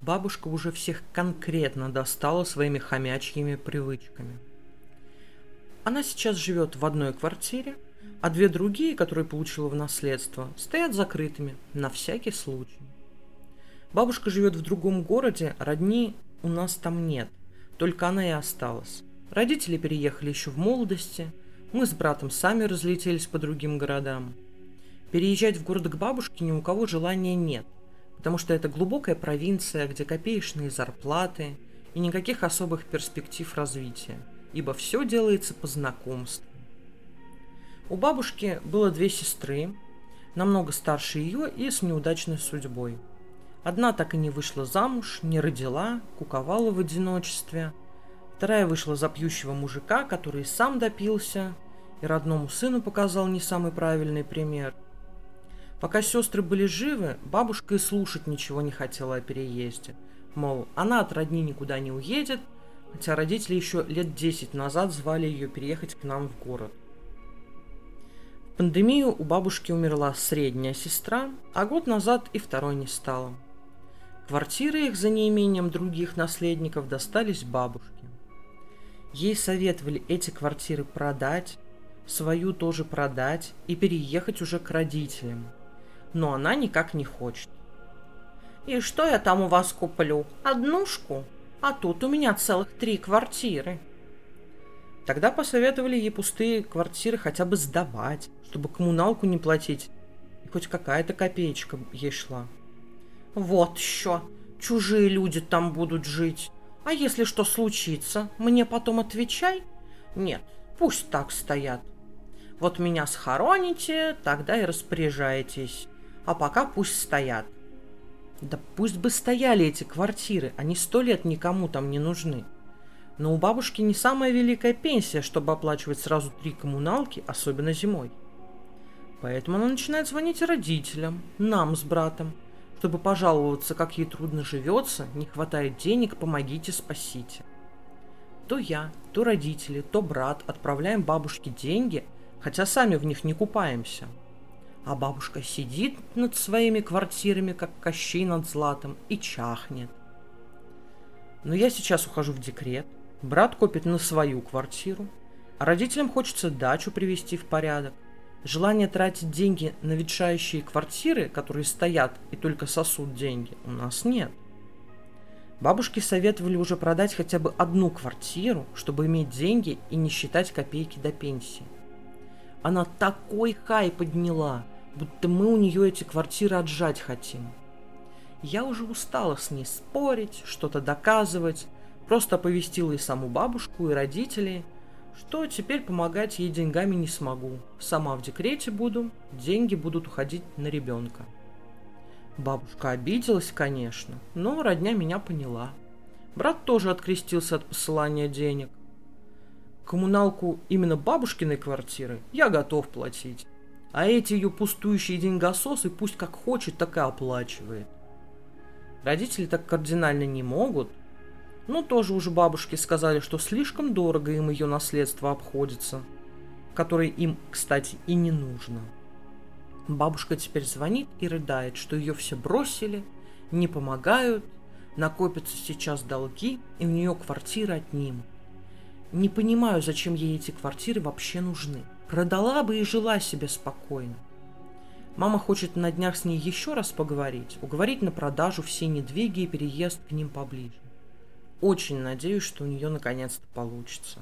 Бабушка уже всех конкретно достала своими хомячьими привычками. Она сейчас живет в одной квартире, а две другие, которые получила в наследство, стоят закрытыми на всякий случай. Бабушка живет в другом городе, родни у нас там нет, только она и осталась. Родители переехали еще в молодости, мы с братом сами разлетелись по другим городам. Переезжать в город к бабушке ни у кого желания нет – потому что это глубокая провинция, где копеечные зарплаты и никаких особых перспектив развития, ибо все делается по знакомству. У бабушки было две сестры, намного старше ее и с неудачной судьбой. Одна так и не вышла замуж, не родила, куковала в одиночестве. Вторая вышла за пьющего мужика, который сам допился и родному сыну показал не самый правильный пример – Пока сестры были живы, бабушка и слушать ничего не хотела о переезде. Мол, она от родни никуда не уедет, хотя родители еще лет 10 назад звали ее переехать к нам в город. В пандемию у бабушки умерла средняя сестра, а год назад и второй не стало. Квартиры их за неимением других наследников достались бабушке. Ей советовали эти квартиры продать, свою тоже продать и переехать уже к родителям – но она никак не хочет. «И что я там у вас куплю? Однушку? А тут у меня целых три квартиры». Тогда посоветовали ей пустые квартиры хотя бы сдавать, чтобы коммуналку не платить. И хоть какая-то копеечка ей шла. «Вот еще! Чужие люди там будут жить. А если что случится, мне потом отвечай? Нет, пусть так стоят. Вот меня схороните, тогда и распоряжайтесь а пока пусть стоят. Да пусть бы стояли эти квартиры, они сто лет никому там не нужны. Но у бабушки не самая великая пенсия, чтобы оплачивать сразу три коммуналки, особенно зимой. Поэтому она начинает звонить родителям, нам с братом, чтобы пожаловаться, как ей трудно живется, не хватает денег, помогите, спасите. То я, то родители, то брат отправляем бабушке деньги, хотя сами в них не купаемся – а бабушка сидит над своими квартирами, как Кощей над златом, и чахнет. Но я сейчас ухожу в декрет, брат копит на свою квартиру, а родителям хочется дачу привести в порядок. Желание тратить деньги на ветшающие квартиры, которые стоят и только сосут деньги, у нас нет. Бабушки советовали уже продать хотя бы одну квартиру, чтобы иметь деньги и не считать копейки до пенсии. Она такой хай подняла, будто мы у нее эти квартиры отжать хотим. Я уже устала с ней спорить, что-то доказывать, просто оповестила и саму бабушку, и родителей, что теперь помогать ей деньгами не смогу. Сама в декрете буду, деньги будут уходить на ребенка. Бабушка обиделась, конечно, но родня меня поняла. Брат тоже открестился от посылания денег. Коммуналку именно бабушкиной квартиры я готов платить. А эти ее пустующие деньгососы пусть как хочет, так и оплачивает. Родители так кардинально не могут. Но тоже уже бабушки сказали, что слишком дорого им ее наследство обходится, которое им, кстати, и не нужно. Бабушка теперь звонит и рыдает, что ее все бросили, не помогают, накопятся сейчас долги, и у нее квартира отнимут. Не понимаю, зачем ей эти квартиры вообще нужны. Продала бы и жила себе спокойно. Мама хочет на днях с ней еще раз поговорить, уговорить на продажу все недвиги и переезд к ним поближе. Очень надеюсь, что у нее наконец-то получится.